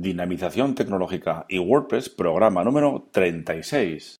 Dinamización Tecnológica y WordPress, programa número 36.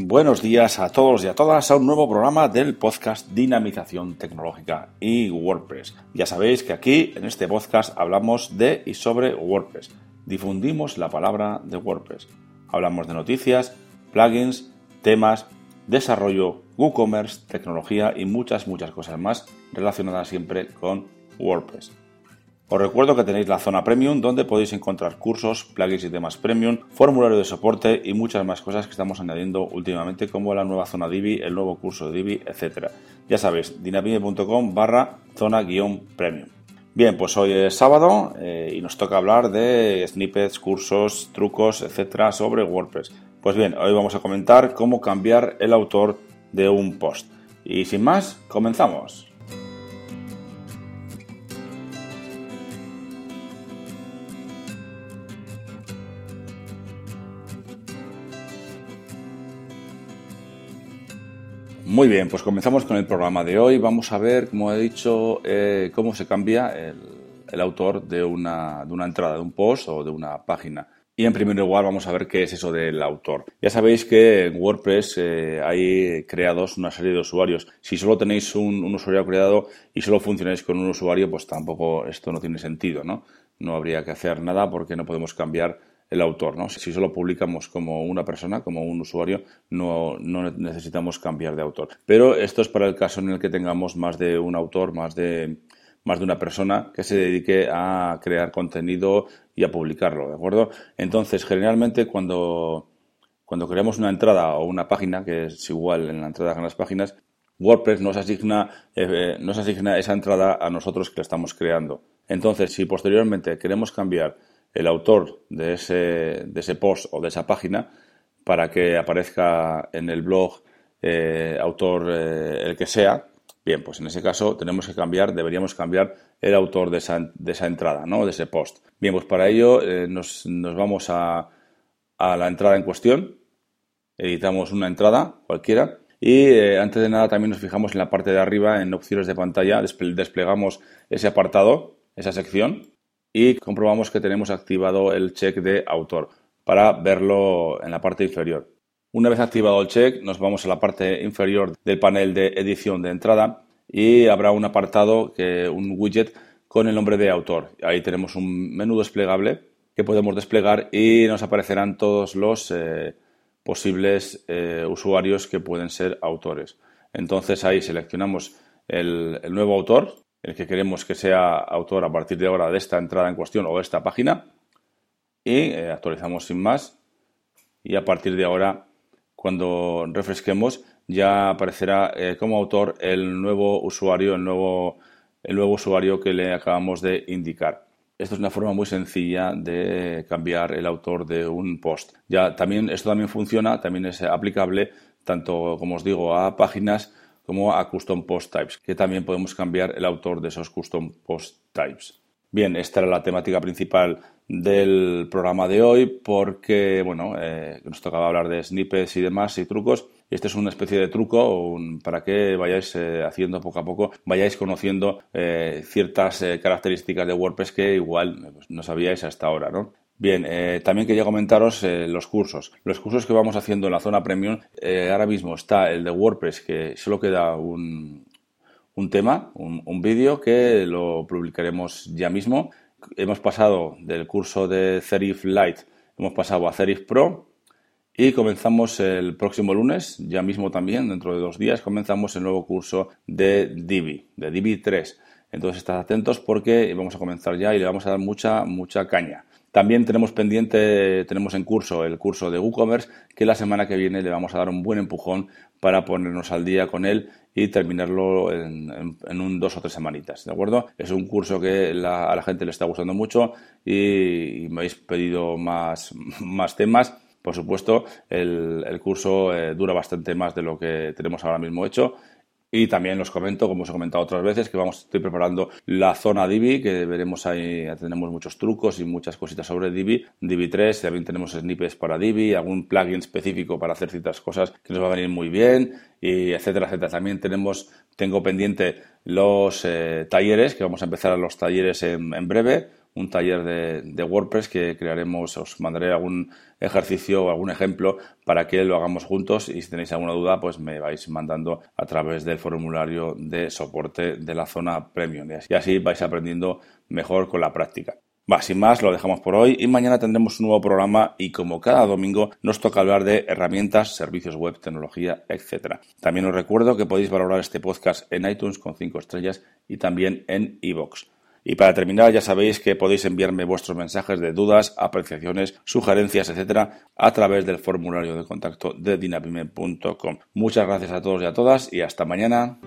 Buenos días a todos y a todas a un nuevo programa del podcast Dinamización Tecnológica y WordPress. Ya sabéis que aquí en este podcast hablamos de y sobre WordPress. Difundimos la palabra de WordPress. Hablamos de noticias, plugins, temas, desarrollo, WooCommerce, tecnología y muchas, muchas cosas más relacionadas siempre con WordPress. Os recuerdo que tenéis la zona premium donde podéis encontrar cursos, plugins y temas premium, formulario de soporte y muchas más cosas que estamos añadiendo últimamente como la nueva zona Divi, el nuevo curso Divi, etc. Ya sabéis, dinapime.com barra zona guion premium. Bien, pues hoy es sábado eh, y nos toca hablar de snippets, cursos, trucos, etcétera sobre WordPress. Pues bien, hoy vamos a comentar cómo cambiar el autor de un post. Y sin más, comenzamos. Muy bien, pues comenzamos con el programa de hoy. Vamos a ver, como he dicho, eh, cómo se cambia el, autor de una, de una, entrada, de un post o de una página. Y en primer lugar vamos a ver qué es eso del autor. Ya sabéis que en WordPress eh, hay creados una serie de usuarios. Si solo tenéis un, un, usuario creado y solo funcionáis con un usuario, pues tampoco esto no tiene sentido, ¿no? No habría que hacer nada porque no podemos cambiar el autor. ¿no? Si solo publicamos como una persona, como un usuario, no, necesitamos cambiar de autor. Pero esto es para el caso en el que tengamos más de un autor, más de, más de una persona que se dedique a crear contenido y a publicarlo, ¿de acuerdo? Entonces, generalmente cuando, creamos una entrada o una página, que es igual en la entrada en las páginas, WordPress asigna, eh, nos asigna esa entrada a nosotros que la estamos creando. Entonces, si posteriormente queremos cambiar el autor de ese, de ese post o de esa página para que aparezca en el blog eh, autor eh, el que sea, bien, pues en ese caso tenemos que cambiar, deberíamos cambiar el autor de esa, de esa entrada, ¿no? De ese post. Bien, pues para ello eh, nos, nos, vamos a, a, la entrada en cuestión, editamos una entrada cualquiera y antes de nada también nos fijamos en la parte de arriba en opciones de pantalla, desplegamos ese apartado, esa sección y comprobamos que tenemos activado el check de autor para verlo en la parte inferior. Una vez activado el check, nos vamos a la parte inferior del panel de edición de entrada y habrá un apartado, que, un widget con el nombre de autor. Ahí tenemos un menú desplegable que podemos desplegar y nos aparecerán todos los eh, posibles eh, usuarios que pueden ser autores. Entonces ahí seleccionamos el nuevo autor el que queremos que sea autor a partir de ahora de esta entrada en cuestión o de esta página y eh, actualizamos sin más y a partir de ahora cuando refresquemos ya aparecerá eh, como autor el nuevo usuario, el nuevo, el nuevo usuario que le acabamos de indicar. Esto es una forma muy sencilla de cambiar el autor de un post. Ya también esto también funciona, también es aplicable tanto como os digo a páginas como a Custom Post Types, que también podemos cambiar el autor de esos Custom Post Types. Bien, esta era la temática principal del programa de hoy porque, bueno, eh, nos tocaba hablar de snippets y demás y trucos. Este es una especie de truco para que vayáis eh, haciendo poco a poco, vayáis conociendo eh, ciertas características de WordPress que igual pues, no sabíais hasta ahora, ¿no? Bien, eh, también quería comentaros eh, los cursos. Los cursos que vamos haciendo en la zona premium, eh, ahora mismo está el de WordPress, que solo queda un, un tema, un, vídeo que lo publicaremos ya mismo. Hemos pasado del curso de Serif Lite, hemos pasado a Serif Pro y comenzamos el próximo lunes, ya mismo también, dentro de dos días, comenzamos el nuevo curso de Divi, de Divi 3. Entonces, estad atentos porque vamos a comenzar ya y le vamos a dar mucha, mucha caña. También tenemos pendiente, tenemos en curso el curso de WooCommerce, que la semana que viene le vamos a dar un buen empujón para ponernos al día con él y terminarlo en, un dos o tres semanitas, ¿de acuerdo? Es un curso que a la gente le está gustando mucho y, me habéis pedido más, más temas Por supuesto, el, curso eh, dura bastante más de lo que tenemos ahora mismo hecho y también os comento, como os he comentado otras veces, que vamos, estoy preparando la zona Divi, que veremos ahí, tenemos muchos trucos y muchas cositas sobre Divi, Divi 3, también tenemos snippets para Divi, algún plugin específico para hacer ciertas cosas que nos va a venir muy bien, y etcétera, etcétera. También tenemos, tengo pendiente los eh, talleres, que vamos a empezar los talleres en breve, un taller de, WordPress que crearemos, os mandaré algún ejercicio o algún ejemplo para que lo hagamos juntos y si tenéis alguna duda pues me vais mandando a través del formulario de soporte de la zona premium y así vais aprendiendo mejor con la práctica. Sin más, lo dejamos por hoy y mañana tendremos un nuevo programa y como cada domingo nos toca hablar de herramientas, servicios web, tecnología, etc. También os recuerdo que podéis valorar este podcast en iTunes con 5 estrellas y también en iVoox. Y para terminar, ya sabéis que podéis enviarme vuestros mensajes de dudas, apreciaciones, sugerencias, etcétera, a través del formulario de contacto de dinapime.com. Muchas gracias a todos y a todas y hasta mañana.